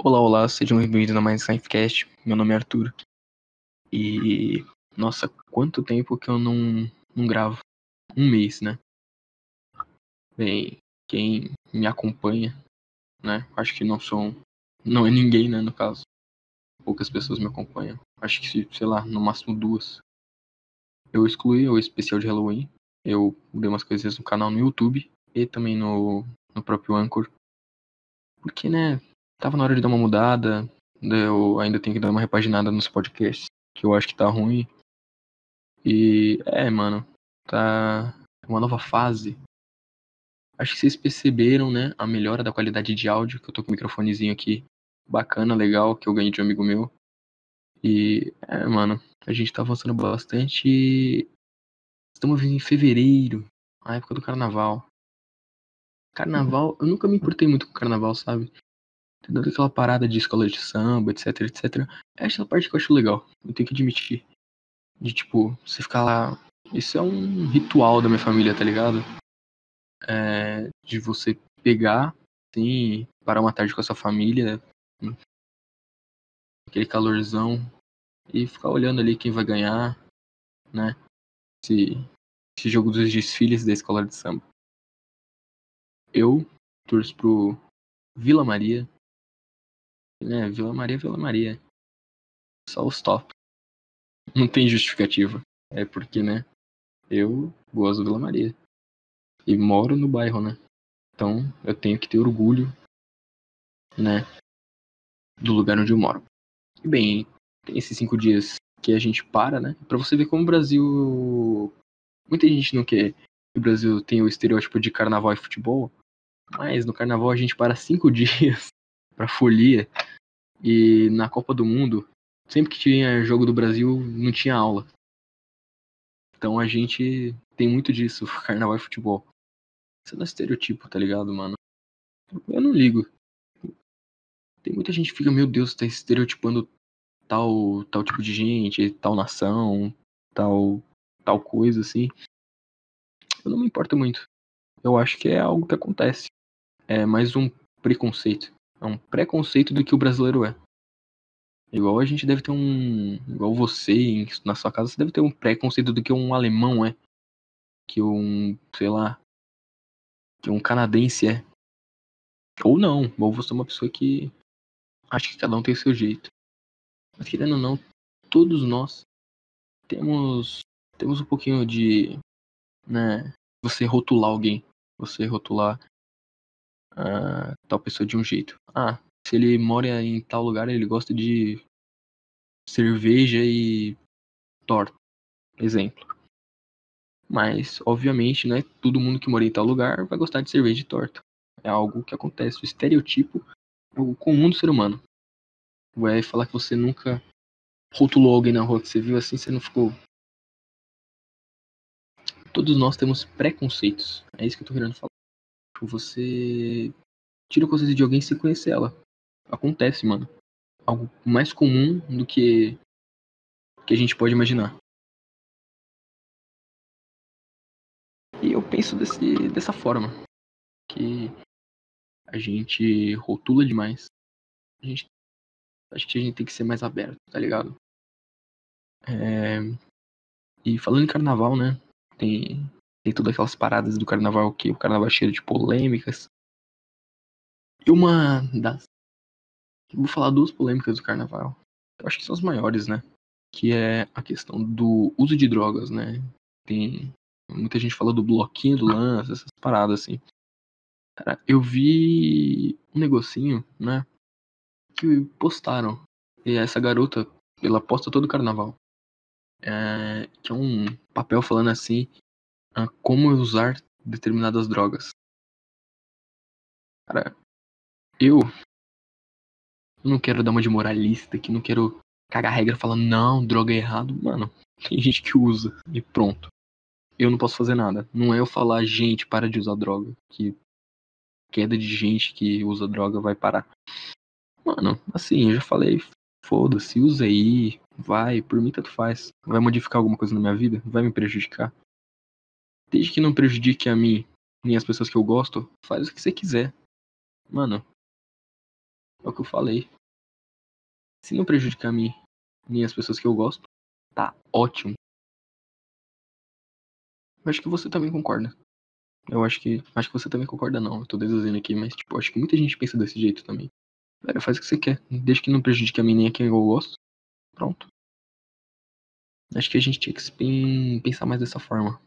Olá, olá, sejam bem-vindos a mais Scientcast. Meu nome é Arthur. E. Nossa, quanto tempo que eu não, não gravo? Um mês, né? Bem, quem me acompanha, né? Acho que não são. Não é ninguém, né? No caso. Poucas pessoas me acompanham. Acho que, sei lá, no máximo duas. Eu excluí o especial de Halloween. Eu dei umas coisas no canal no YouTube e também no, no próprio Anchor. Porque, né? Tava na hora de dar uma mudada. Eu ainda tenho que dar uma repaginada nos podcasts, que eu acho que tá ruim. E é, mano, tá uma nova fase. Acho que vocês perceberam, né, a melhora da qualidade de áudio, que eu tô com o microfonezinho aqui bacana, legal, que eu ganhei de um amigo meu. E é, mano, a gente tá avançando bastante. Estamos vindo em fevereiro, a época do carnaval. Carnaval, eu nunca me importei muito com carnaval, sabe? Toda aquela parada de escola de samba, etc, etc. Essa é a parte que eu acho legal. Eu tenho que admitir. De tipo, você ficar lá. Isso é um ritual da minha família, tá ligado? É, de você pegar, assim, parar uma tarde com a sua família. Aquele calorzão. E ficar olhando ali quem vai ganhar, né? Esse, esse jogo dos desfiles da escola de samba. Eu torço pro Vila Maria, é, Vila Maria, Vila Maria. Só os top. Não tem justificativa. É porque, né? Eu gosto do Vila Maria. E moro no bairro, né? Então eu tenho que ter orgulho, né? Do lugar onde eu moro. E bem, tem esses cinco dias que a gente para, né? Pra você ver como o Brasil. Muita gente não quer que o Brasil tenha o estereótipo de carnaval e futebol. Mas no carnaval a gente para cinco dias pra folia. E na Copa do Mundo, sempre que tinha jogo do Brasil, não tinha aula. Então a gente tem muito disso, carnaval e futebol. Isso não é estereotipo, tá ligado, mano? Eu não ligo. Tem muita gente que fica, meu Deus, tá estereotipando tal, tal tipo de gente, tal nação, tal, tal coisa, assim. Eu não me importo muito. Eu acho que é algo que acontece. É mais um preconceito. É um preconceito do que o brasileiro é. Igual a gente deve ter um. Igual você, na sua casa, você deve ter um preconceito do que um alemão é. Que um. Sei lá. Que um canadense é. Ou não. Ou você é uma pessoa que. Acho que cada um tem o seu jeito. Mas querendo ou não, todos nós temos. Temos um pouquinho de. Né. Você rotular alguém. Você rotular tal pessoa de um jeito. Ah, se ele mora em tal lugar, ele gosta de cerveja e torta, exemplo. Mas, obviamente, né, todo mundo que mora em tal lugar vai gostar de cerveja e torta. É algo que acontece. O estereotipo é comum do ser humano. Vai falar que você nunca rotulou alguém na rua que você viu assim, você não ficou. Todos nós temos preconceitos. É isso que eu tô querendo falar. Você tira o conceito de alguém sem conhecer ela. Acontece, mano. Algo mais comum do que que a gente pode imaginar. E eu penso desse, dessa forma. Que a gente rotula demais. A gente, acho que a gente tem que ser mais aberto, tá ligado? É, e falando em carnaval, né? Tem, tem todas aquelas paradas do carnaval que o carnaval é cheio de polêmicas. E uma das. Vou falar duas polêmicas do carnaval. Eu acho que são as maiores, né? Que é a questão do uso de drogas, né? Tem. Muita gente fala do bloquinho do lance, essas paradas assim. Cara, eu vi um negocinho, né? Que postaram. E essa garota, ela posta todo o carnaval. É, que é um papel falando assim como usar determinadas drogas. Cara, eu não quero dar uma de moralista, que não quero cagar regra falando, não, droga é errado. Mano, tem gente que usa e pronto. Eu não posso fazer nada. Não é eu falar, gente, para de usar droga. Que queda de gente que usa droga vai parar. Mano, assim, eu já falei, foda-se, usa aí, vai, por mim tanto faz. Vai modificar alguma coisa na minha vida? Vai me prejudicar? Desde que não prejudique a mim nem as pessoas que eu gosto, faz o que você quiser. Mano, É o que eu falei. Se não prejudicar a mim nem as pessoas que eu gosto, tá ótimo. Eu acho que você também concorda. Eu acho que. Acho que você também concorda, não. Eu tô deduzindo aqui, mas, tipo, acho que muita gente pensa desse jeito também. Velho, faz o que você quer. Desde que não prejudique a mim nem a quem eu gosto. Pronto. Acho que a gente tinha que pensar mais dessa forma.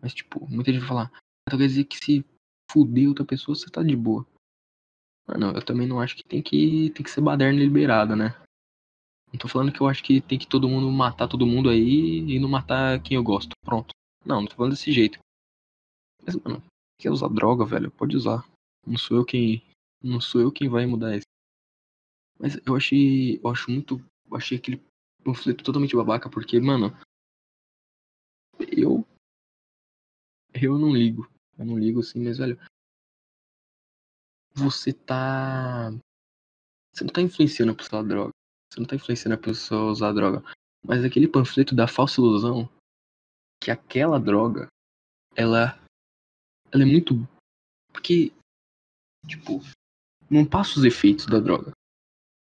Mas, tipo, muita gente vai falar. Então quer dizer que se fuder outra pessoa, você tá de boa. Mano, eu também não acho que tem que, tem que ser baderna liberada, né? Não tô falando que eu acho que tem que todo mundo matar todo mundo aí e não matar quem eu gosto. Pronto. Não, não tô falando desse jeito. Mas, mano, quer usar droga, velho? Pode usar. Não sou eu quem. Não sou eu quem vai mudar isso. Mas eu achei. Eu acho muito. Eu achei aquele panfleto totalmente babaca, porque, mano. Eu. Eu não ligo. Eu não ligo assim, mas, velho. Você tá. Você não tá influenciando a pessoa a droga. Você não tá influenciando a pessoa a usar droga. Mas aquele panfleto da falsa ilusão que aquela droga, ela. Ela é muito. Porque. Tipo. Não passa os efeitos da droga.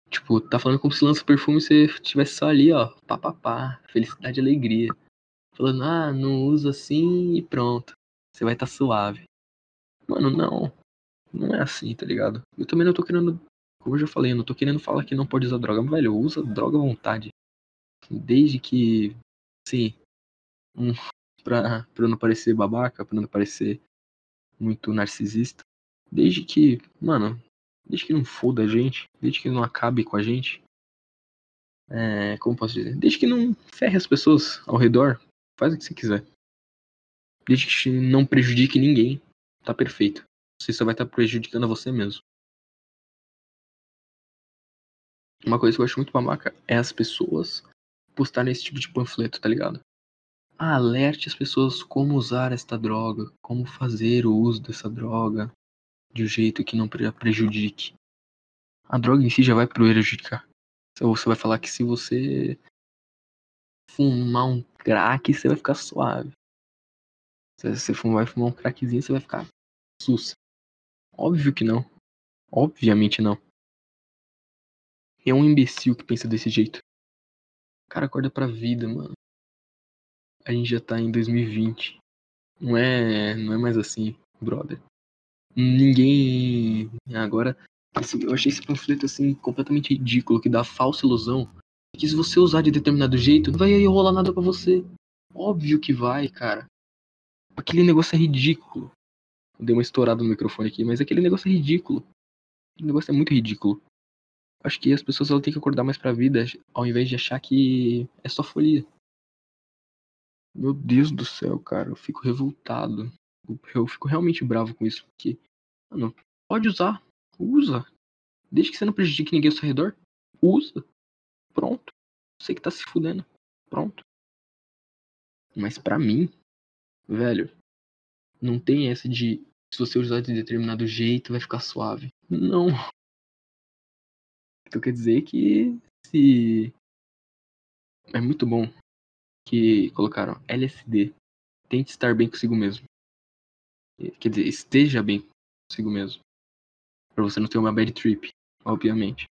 Tipo, tá falando como se lança perfume e você tivesse só ali, ó. Pá, pá, pá. Felicidade e alegria. Falando, ah, não usa assim e pronto. Você vai estar tá suave. Mano, não. Não é assim, tá ligado? Eu também não tô querendo. Como eu já falei, eu não tô querendo falar que não pode usar droga. Mas, velho, usa droga à vontade. Desde que. Sim. Um, pra, pra não parecer babaca, pra não parecer muito narcisista. Desde que. Mano, desde que não foda a gente. Desde que não acabe com a gente. É, como posso dizer? Desde que não ferre as pessoas ao redor. Faz o que você quiser. Desde que não prejudique ninguém. Tá perfeito. Você só vai estar tá prejudicando você mesmo. Uma coisa que eu acho muito babaca é as pessoas postarem esse tipo de panfleto, tá ligado? Alerte as pessoas como usar esta droga, como fazer o uso dessa droga de um jeito que não prejudique. A droga em si já vai prejudicar. Ou você vai falar que se você fumar um crack, você vai ficar suave. Se você vai fumar um crackzinho, você vai ficar sus. Óbvio que não. Obviamente não. É um imbecil que pensa desse jeito. O cara acorda pra vida, mano. A gente já tá em 2020. Não é, não é mais assim, brother. Ninguém. Agora, eu achei esse panfleto assim completamente ridículo, que dá falsa ilusão. Que se você usar de determinado jeito, não vai rolar nada para você. Óbvio que vai, cara. Aquele negócio é ridículo. Deu uma estourada no microfone aqui, mas aquele negócio é ridículo. O negócio é muito ridículo. Acho que as pessoas têm que acordar mais pra vida, ao invés de achar que é só folia. Meu Deus do céu, cara, eu fico revoltado. Eu fico realmente bravo com isso, porque, mano, pode usar, usa. Desde que você não prejudique ninguém ao seu redor, usa. Pronto. Você que tá se fudendo. Pronto. Mas pra mim, velho, não tem essa de se você usar de determinado jeito vai ficar suave. Não. Então quer dizer que se. É muito bom que colocaram LSD. Tente estar bem consigo mesmo. Quer dizer, esteja bem consigo mesmo. Pra você não ter uma bad trip, obviamente.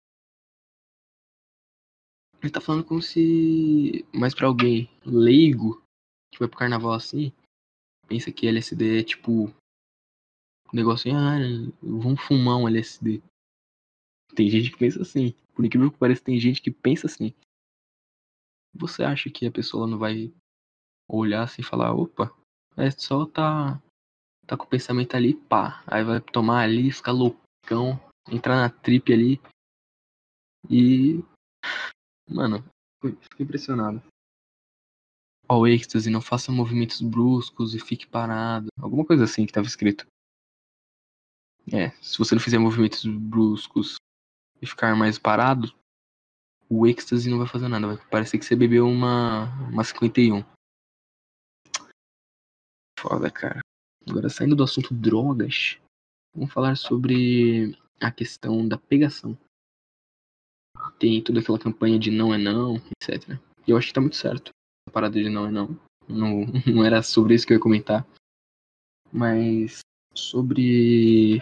Ele tá falando como se. Mas pra alguém leigo que vai pro carnaval assim, pensa que LSD é tipo. Um negocinho, ah, vamos fumar um LSD. Tem gente que pensa assim. Por incrível que pareça, tem gente que pensa assim. Você acha que a pessoa não vai olhar assim e falar, opa, é só tá. tá com o pensamento ali, pá. Aí vai tomar ali, ficar loucão, entrar na trip ali. E. Mano, fiquei impressionado ao êxtase, não faça movimentos bruscos e fique parado. Alguma coisa assim que estava escrito. É, se você não fizer movimentos bruscos e ficar mais parado, o êxtase não vai fazer nada. Vai parecer que você bebeu uma, uma 51. Foda, cara. Agora, saindo do assunto drogas, vamos falar sobre a questão da pegação. Tem toda aquela campanha de não é não, etc. E eu acho que tá muito certo parada de não é não. não. Não era sobre isso que eu ia comentar. Mas sobre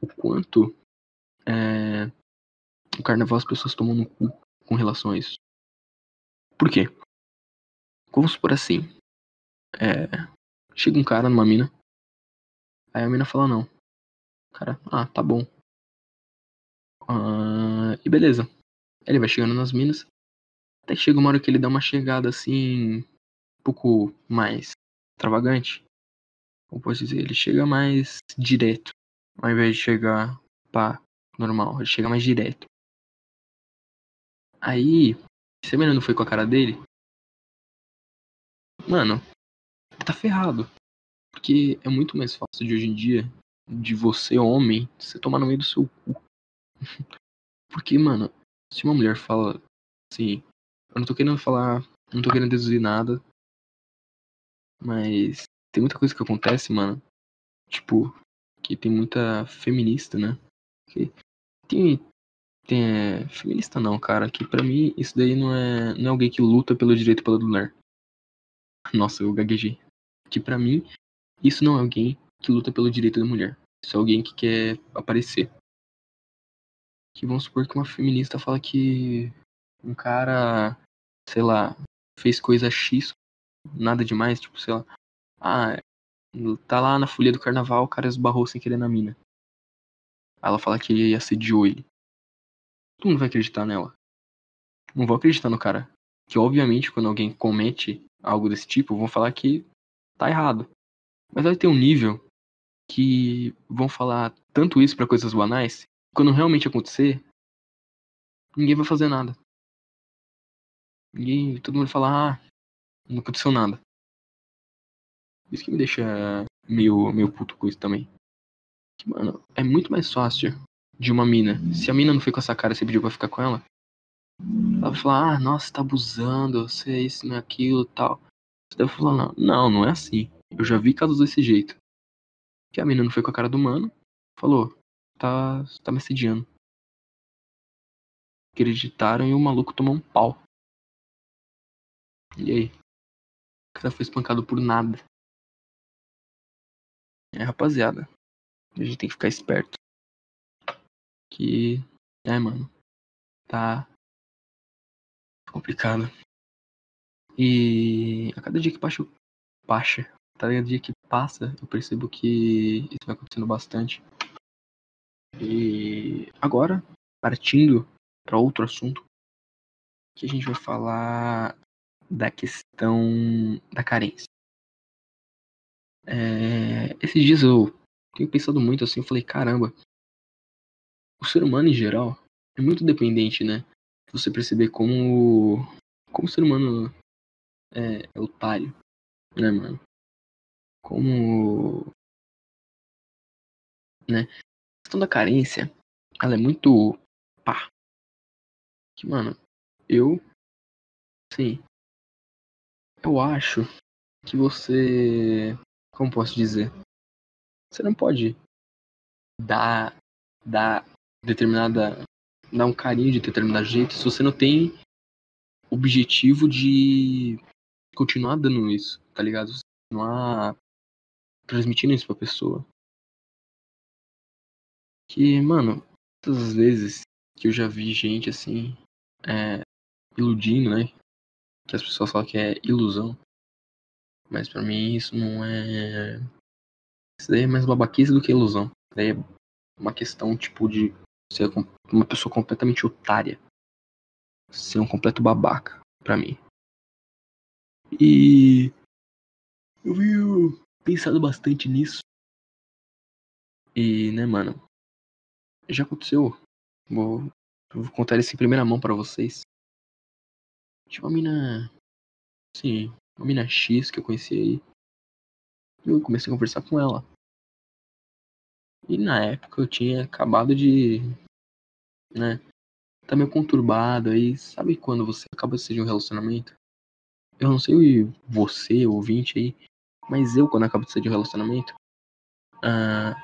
o quanto é, no carnaval as pessoas tomam no cu com relação a isso. Por quê? Vamos supor assim. É, chega um cara numa mina. Aí a mina fala não. Cara, ah, tá bom. Uh, e beleza. Ele vai chegando nas minas. Até chega uma hora que ele dá uma chegada assim. Um pouco mais extravagante. Como posso dizer? Ele chega mais direto. Ao invés de chegar pá, normal. Ele chega mais direto. Aí, a menina não foi com a cara dele, mano, tá ferrado. Porque é muito mais fácil de hoje em dia, de você, homem, você tomar no meio do seu cu. Porque, mano, se uma mulher fala assim, eu não tô querendo falar, não tô querendo deduzir nada, mas tem muita coisa que acontece, mano. Tipo, que tem muita feminista, né? Que tem, tem é, feminista não, cara, que pra mim isso daí não é, não é alguém que luta pelo direito pela mulher. Nossa, eu gaguejei. Que pra mim isso não é alguém que luta pelo direito da mulher. Isso é alguém que quer aparecer. Que vamos supor que uma feminista fala que um cara, sei lá, fez coisa X, nada demais, tipo, sei lá, ah, tá lá na folia do carnaval, o cara esbarrou sem querer na mina. Ela fala que assediou ele. Todo mundo vai acreditar nela. Não vou acreditar no cara. Que obviamente quando alguém comete algo desse tipo, vão falar que tá errado. Mas vai ter um nível que vão falar tanto isso para coisas banais, quando realmente acontecer, ninguém vai fazer nada. Ninguém, todo mundo vai falar, ah, não aconteceu nada. Isso que me deixa meio, meio puto com isso também. Que, mano, é muito mais fácil de uma mina. Se a mina não foi com essa cara, você pediu pra ficar com ela. Ela vai falar, ah, nossa, tá abusando, você é isso, não é aquilo tal. Você deve falar, não, não, não é assim. Eu já vi casos desse jeito. Que a mina não foi com a cara do mano, falou, tá, tá me assediando. Acreditaram e o maluco tomou um pau. E aí? O cara foi espancado por nada. É, rapaziada. A gente tem que ficar esperto. Que. É, mano. Tá. Complicado. E. A cada dia que passa. Passa. Cada dia que passa, eu percebo que isso vai acontecendo bastante. E. Agora, partindo para outro assunto. Que a gente vai falar da questão da carência. É, esses dias eu tenho pensado muito assim, eu falei, caramba, o ser humano em geral é muito dependente, né? Você perceber como, como o ser humano é, é otário, né, mano? Como. Né? A questão da carência, ela é muito. pá. Que, mano, eu. Sim. Eu acho que você como posso dizer? Você não pode dar, dar determinada. dar um carinho de determinado jeito se você não tem objetivo de continuar dando isso, tá ligado? Continuar transmitindo isso pra pessoa. Que, mano, todas as vezes que eu já vi gente assim, é, iludindo, né? Que as pessoas falam que é ilusão. Mas para mim isso não é. Isso daí é mais babaquice do que ilusão. Isso daí é uma questão tipo de ser uma pessoa completamente otária. Ser um completo babaca para mim. E eu venho pensado bastante nisso. E, né, mano, já aconteceu. Vou, vou contar isso em primeira mão para vocês. Tinha uma mina, sim, uma mina X que eu conheci aí. Eu comecei a conversar com ela. E na época eu tinha acabado de. né? Tá meio conturbado aí. Sabe quando você acaba de de um relacionamento? Eu não sei você, ouvinte aí. Mas eu, quando acabo de sair de um relacionamento. Uh,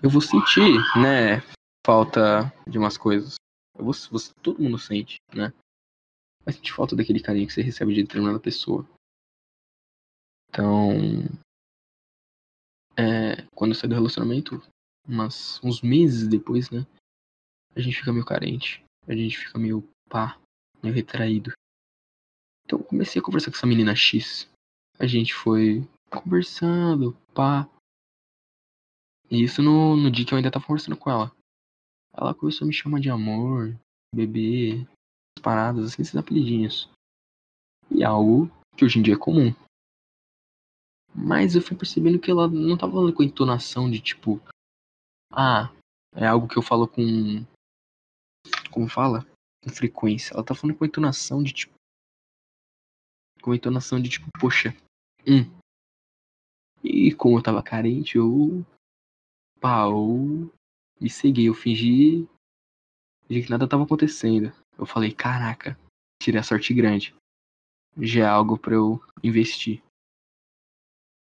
eu vou sentir, né? Falta de umas coisas. Eu vou, você, todo mundo sente, né? Vai sentir falta daquele carinho que você recebe de determinada pessoa. Então, é, quando eu saí do relacionamento, umas, uns meses depois, né? a gente fica meio carente. A gente fica meio pá, meio retraído. Então eu comecei a conversar com essa menina X. A gente foi conversando, pá. E isso no, no dia que eu ainda tava conversando com ela. Ela começou a me chamar de amor, bebê, paradas, assim, esses apelidinhos. E algo que hoje em dia é comum. Mas eu fui percebendo que ela não tava falando com entonação de tipo. Ah, é algo que eu falo com. Como fala? Com frequência. Ela tá falando com entonação de tipo. Com entonação de tipo, poxa. Hum. E como eu tava carente, eu. Pá, eu. Me segui, eu fingi. De que nada tava acontecendo. Eu falei, caraca, tirei a sorte grande. Já é algo para eu investir.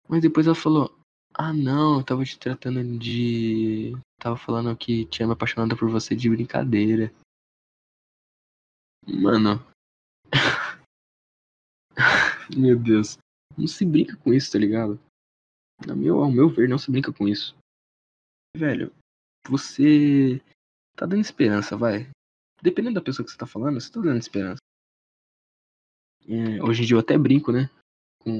Mas depois ela falou, ah não, eu tava te tratando de. Tava falando que tinha me apaixonado por você de brincadeira. Mano. meu Deus. Não se brinca com isso, tá ligado? Meu, ao meu ver, não se brinca com isso. Velho, você tá dando esperança, vai. Dependendo da pessoa que você tá falando, você tá dando esperança. É, hoje em dia eu até brinco, né? Com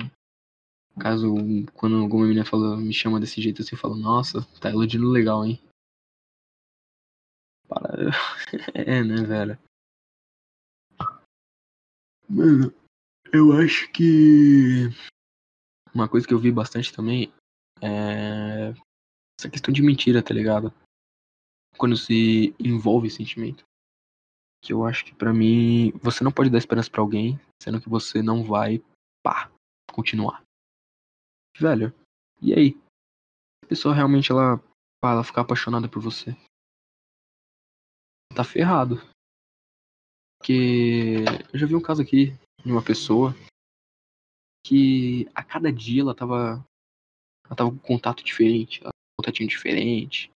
Caso quando alguma menina fala, me chama desse jeito assim, eu falo, nossa, tá iludindo legal, hein? Para. é, né, velho? Mano, eu acho que. Uma coisa que eu vi bastante também é. Essa questão de mentira, tá ligado? Quando se envolve sentimento. Que eu acho que para mim. Você não pode dar esperança para alguém, sendo que você não vai. pá, continuar velho, e aí? A pessoa realmente ela, ela ficar apaixonada por você. Tá ferrado. Porque eu já vi um caso aqui de uma pessoa que a cada dia ela tava. Ela tava com contato diferente, um contatinho diferente.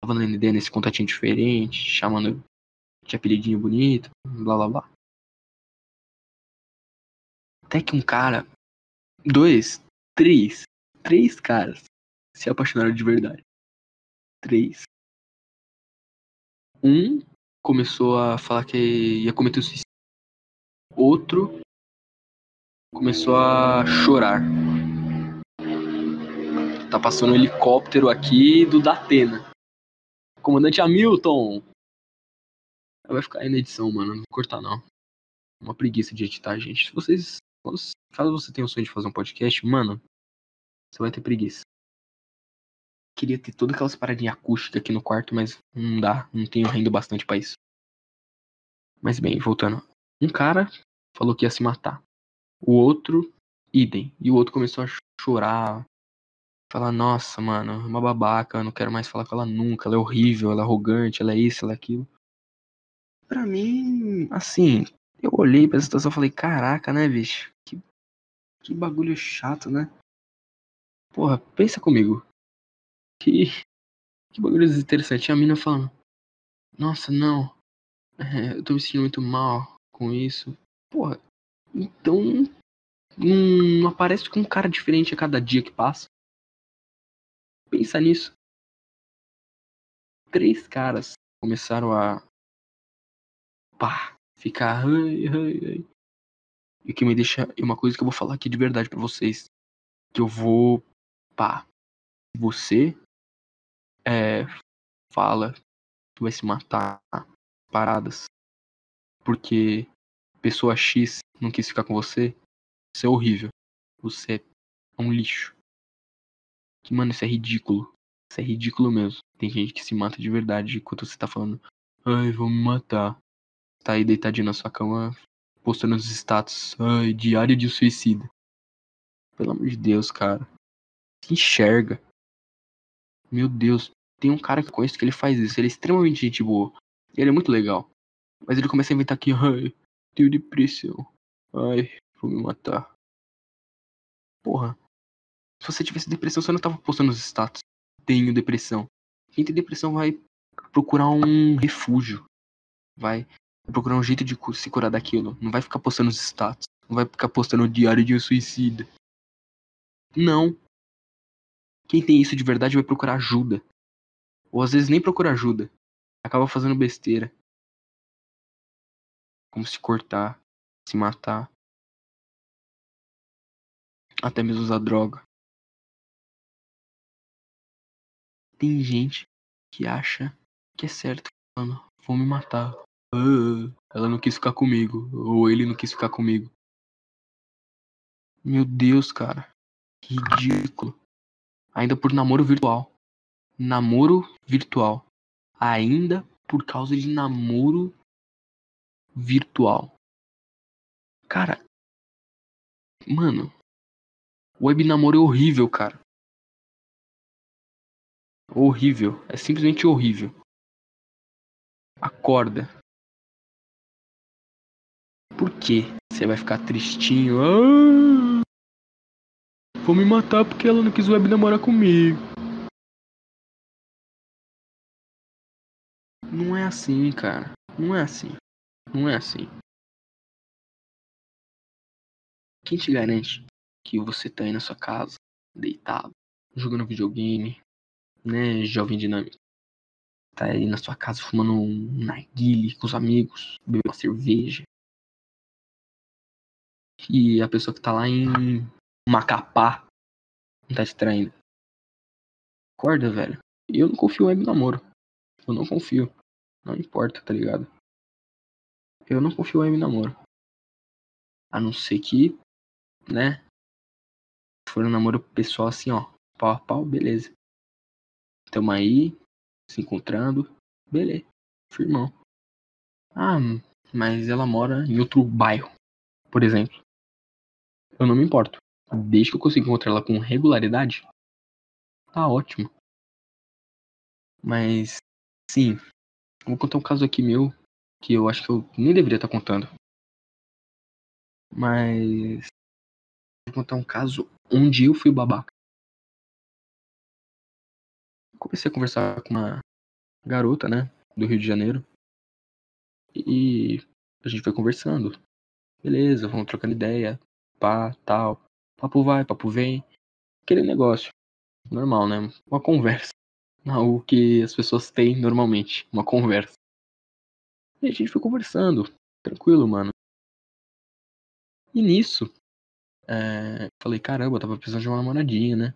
Tava dando ideia nesse contatinho diferente, chamando de apelidinho bonito, blá blá blá. Até que um cara, dois, três, três caras se apaixonaram de verdade. Três. Um começou a falar que ia cometer suicídio. Outro começou a chorar. Tá passando um helicóptero aqui do Datena. Comandante Hamilton! Vai ficar aí na edição, mano. Não vou cortar, não. Uma preguiça de editar, gente. Se vocês Caso você tenha o sonho de fazer um podcast, mano, você vai ter preguiça. Queria ter todas aquelas paradinhas acústicas aqui no quarto, mas não dá, não tenho renda bastante para isso. Mas bem, voltando. Um cara falou que ia se matar. O outro, idem. E o outro começou a chorar. Falar, nossa, mano, é uma babaca, eu não quero mais falar com ela nunca. Ela é horrível, ela é arrogante, ela é isso, ela é aquilo. Pra mim, assim, eu olhei pra situação e falei, caraca, né, bicho? Que, que bagulho chato, né? Porra, pensa comigo. Que, que bagulho interessante. A mina falando, nossa, não. É, eu tô me sentindo muito mal com isso. Porra, então não, não aparece com um cara diferente a cada dia que passa. Pensa nisso. Três caras começaram a. Pá, ficar. Ai, ai, ai. E o que me deixa. E uma coisa que eu vou falar aqui de verdade para vocês. Que eu vou. Pá. Você. É. Fala que vai se matar. Paradas. Porque. Pessoa X não quis ficar com você. Isso é horrível. Você é um lixo. Que, mano, isso é ridículo. Isso é ridículo mesmo. Tem gente que se mata de verdade enquanto você tá falando. Ai, vou me matar tá aí deitadinho na sua cama, postando os status. Ai, diário de suicida. Pelo amor de Deus, cara. Se enxerga. Meu Deus. Tem um cara que eu conheço que ele faz isso. Ele é extremamente gente boa. Ele é muito legal. Mas ele começa a inventar aqui. Ai, tenho depressão. Ai, vou me matar. Porra. Se você tivesse depressão, você não tava postando os status. Tenho depressão. Quem tem depressão vai procurar um refúgio. Vai procurar um jeito de se curar daquilo. Não vai ficar postando os status. Não vai ficar postando o diário de um suicida. Não. Quem tem isso de verdade vai procurar ajuda. Ou às vezes nem procura ajuda. acaba fazendo besteira. Como se cortar, se matar. Até mesmo usar droga. Tem gente que acha que é certo, mano. Vou me matar. Ela não quis ficar comigo. Ou ele não quis ficar comigo. Meu Deus, cara. Ridículo. Ainda por namoro virtual. Namoro virtual. Ainda por causa de namoro virtual. Cara. Mano. Web namoro é horrível, cara. Horrível. É simplesmente horrível. Acorda. Por que você vai ficar tristinho? Ah, vou me matar porque ela não quis web namorar comigo. Não é assim, cara. Não é assim. Não é assim. Quem te garante que você tá aí na sua casa, deitado, jogando videogame, né, jovem dinâmico? Tá aí na sua casa fumando um narguile com os amigos, bebendo uma cerveja. E a pessoa que tá lá em Macapá não tá te traindo. Acorda, velho. Eu não confio em namoro. Eu não confio. Não importa, tá ligado? Eu não confio em namoro. A não ser que, né? For um namoro pessoal assim, ó. Pau a pau, beleza. Tamo aí, se encontrando. Beleza. Firmão. Ah, mas ela mora em outro bairro, por exemplo. Eu não me importo. Desde que eu consiga encontrar ela com regularidade, tá ótimo. Mas, sim, vou contar um caso aqui meu que eu acho que eu nem deveria estar contando. Mas, vou contar um caso onde eu fui babaca. Comecei a conversar com uma garota, né, do Rio de Janeiro. E a gente foi conversando. Beleza, vamos trocando ideia pá, tal. Papo vai, papo vem. Aquele negócio. Normal, né? Uma conversa. O que as pessoas têm normalmente. Uma conversa. E a gente foi conversando. Tranquilo, mano. E nisso, é, falei, caramba, eu tava precisando de uma namoradinha, né?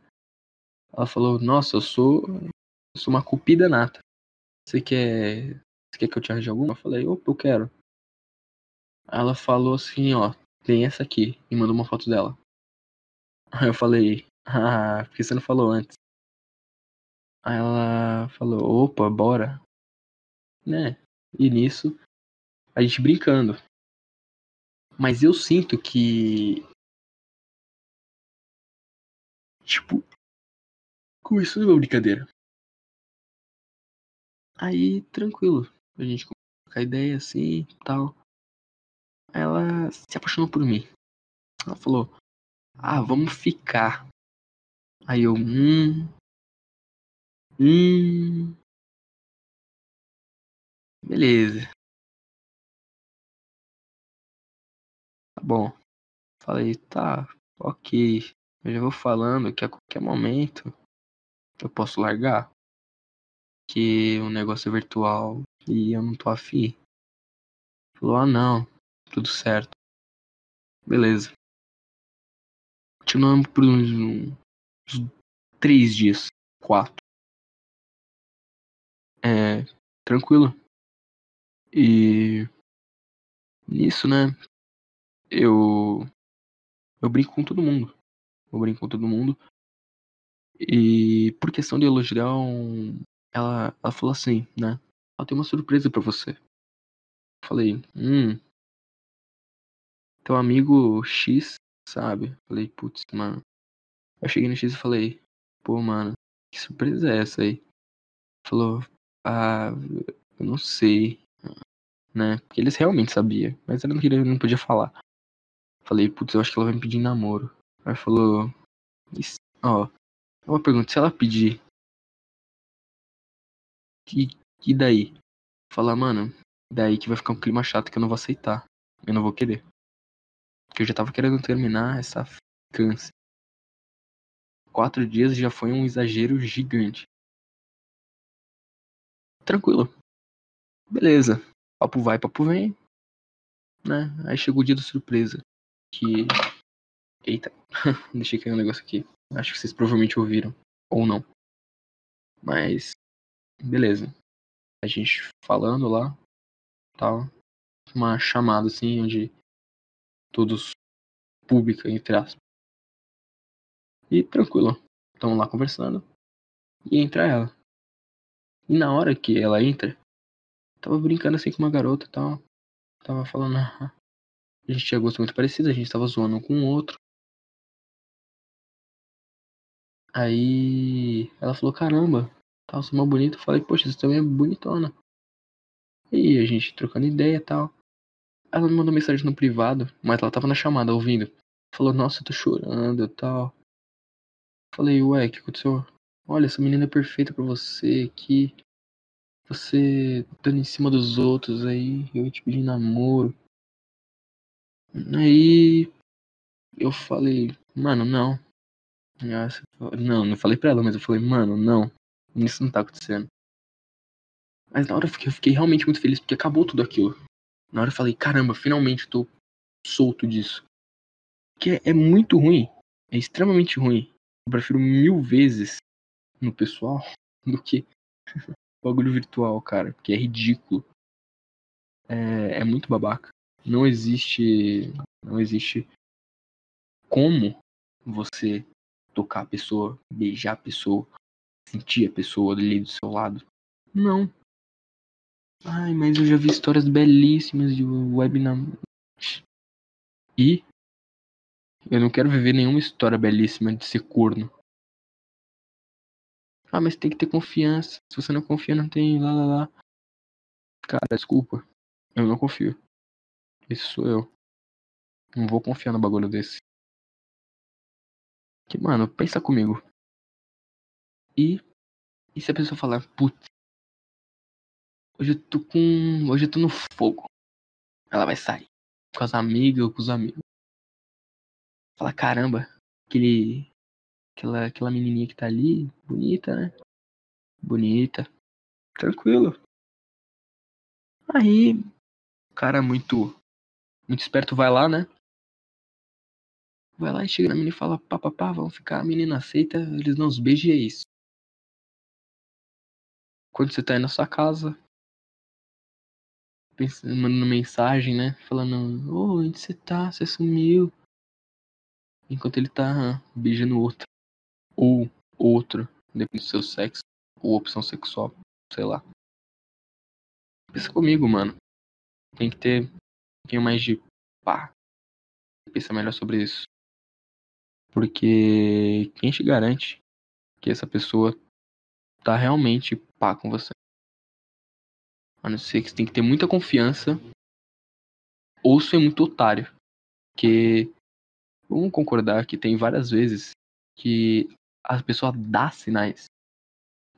Ela falou, nossa, eu sou. Eu sou uma cupida nata. Você quer. Você quer que eu te arranje alguma? Eu falei, opa, eu quero. Ela falou assim, ó, tem essa aqui. E mandou uma foto dela. Aí eu falei, ah, por que você não falou antes? Aí ela falou, opa, bora. Né? E nisso, a gente brincando. Mas eu sinto que. Tipo. Com isso não é uma brincadeira. Aí, tranquilo. A gente com a ideia assim tal ela se apaixonou por mim. Ela falou: Ah, vamos ficar. Aí eu, hum. Hum. Beleza. Tá bom. Falei, tá, ok. Eu já vou falando que a qualquer momento eu posso largar. Que o negócio é virtual e eu não tô afim. Falou, ah não, tudo certo. Beleza. Continuamos por uns, uns três dias. Quatro. É. Tranquilo. E. Nisso, né? Eu. Eu brinco com todo mundo. Eu brinco com todo mundo. E por questão de elogiar, ela, ela falou assim, né? Ela tem uma surpresa para você. Eu falei, hum, teu amigo X, sabe? Falei, putz, mano. Eu cheguei no X e falei, pô, mano, que surpresa é essa aí? Falou, ah, eu não sei, né? Porque eles realmente sabiam, mas ela não queria, não podia falar. Falei, putz, eu acho que ela vai me pedir namoro. Aí falou, ó, uma pergunta, se ela pedir, que, que daí? Falar, mano, daí que vai ficar um clima chato que eu não vou aceitar. Eu não vou querer. Que eu já tava querendo terminar essa ficância. Quatro dias já foi um exagero gigante. Tranquilo. Beleza. Papo vai, papo vem. Né? Aí chegou o dia da surpresa. Que. Eita. Deixei cair um negócio aqui. Acho que vocês provavelmente ouviram. Ou não. Mas. Beleza. A gente falando lá. Tal. Uma chamada assim, onde. Todos. Pública, entre aspas. E tranquilo. Estamos lá conversando. E entra ela. E na hora que ela entra, tava brincando assim com uma garota e tal. Tava falando. Ah, a gente tinha gosto muito parecido, a gente tava zoando um com o outro. Aí ela falou, caramba, tal, você é mó bonito. Eu falei, poxa, você também é bonitona. E a gente trocando ideia e tal. Ela me mandou mensagem no privado, mas ela tava na chamada ouvindo. Falou, nossa, eu tô chorando e tal. Falei, ué, o que aconteceu? Olha, essa menina é perfeita pra você aqui. Você dando em cima dos outros aí, eu te pedi namoro. Aí eu falei, mano, não. Não, não falei pra ela, mas eu falei, mano, não. Isso não tá acontecendo. Mas na hora eu fiquei, eu fiquei realmente muito feliz porque acabou tudo aquilo. Na hora eu falei, caramba, finalmente tô solto disso. Que é, é muito ruim. É extremamente ruim. Eu prefiro mil vezes no pessoal do que bagulho virtual, cara. Porque é ridículo. É, é muito babaca. Não existe. Não existe como você tocar a pessoa, beijar a pessoa, sentir a pessoa ali do seu lado. Não. Ai, mas eu já vi histórias belíssimas de web. E eu não quero viver nenhuma história belíssima de ser corno. Ah, mas tem que ter confiança. Se você não confia, não tem lá lá lá. Cara, desculpa. Eu não confio. Esse sou eu. Não vou confiar no bagulho desse. Que, mano, pensa comigo. E. E se a pessoa falar, putz. Hoje eu tô com. Hoje eu tô no fogo. Ela vai sair. Com as amigas ou com os amigos. Fala, caramba, aquele Aquela, aquela menininha que tá ali, bonita, né? Bonita. Tranquilo. Aí, o cara muito, muito esperto vai lá, né? Vai lá e chega na menina e fala, papapá, vamos ficar, a menina aceita, eles não os beijam e é isso. Quando você tá aí na sua casa, mandando mensagem, né? Falando, ô, oh, onde você tá? Você sumiu. Enquanto ele tá beijando outro ou outro, depende do seu sexo ou opção sexual, sei lá. Pensa comigo, mano. Tem que ter um pouquinho mais de pá. Pensa melhor sobre isso. Porque quem te garante que essa pessoa tá realmente pá com você? A não ser que você tem que ter muita confiança ou é muito otário. Porque vamos concordar que tem várias vezes que a pessoa dá sinais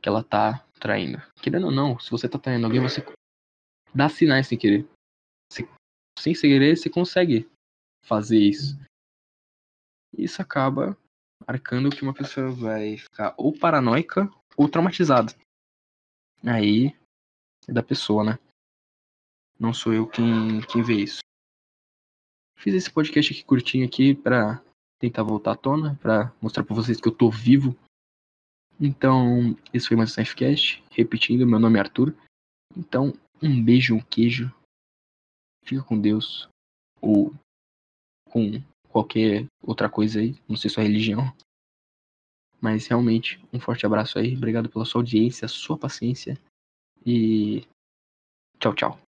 que ela tá traindo. Querendo ou não, se você tá traindo alguém, você dá sinais sem querer. Você, sem querer, você consegue fazer isso. Isso acaba marcando que uma pessoa vai ficar ou paranoica ou traumatizada. Aí é da pessoa, né? Não sou eu quem, quem vê isso. Fiz esse podcast aqui curtinho aqui pra tentar voltar à tona para mostrar para vocês que eu tô vivo. Então, esse foi mais um Snifecast. Repetindo, meu nome é Arthur. Então, um beijo, um queijo. Fica com Deus. Ou com qualquer outra coisa aí. Não sei sua religião. Mas realmente, um forte abraço aí. Obrigado pela sua audiência, sua paciência. E tchau, tchau.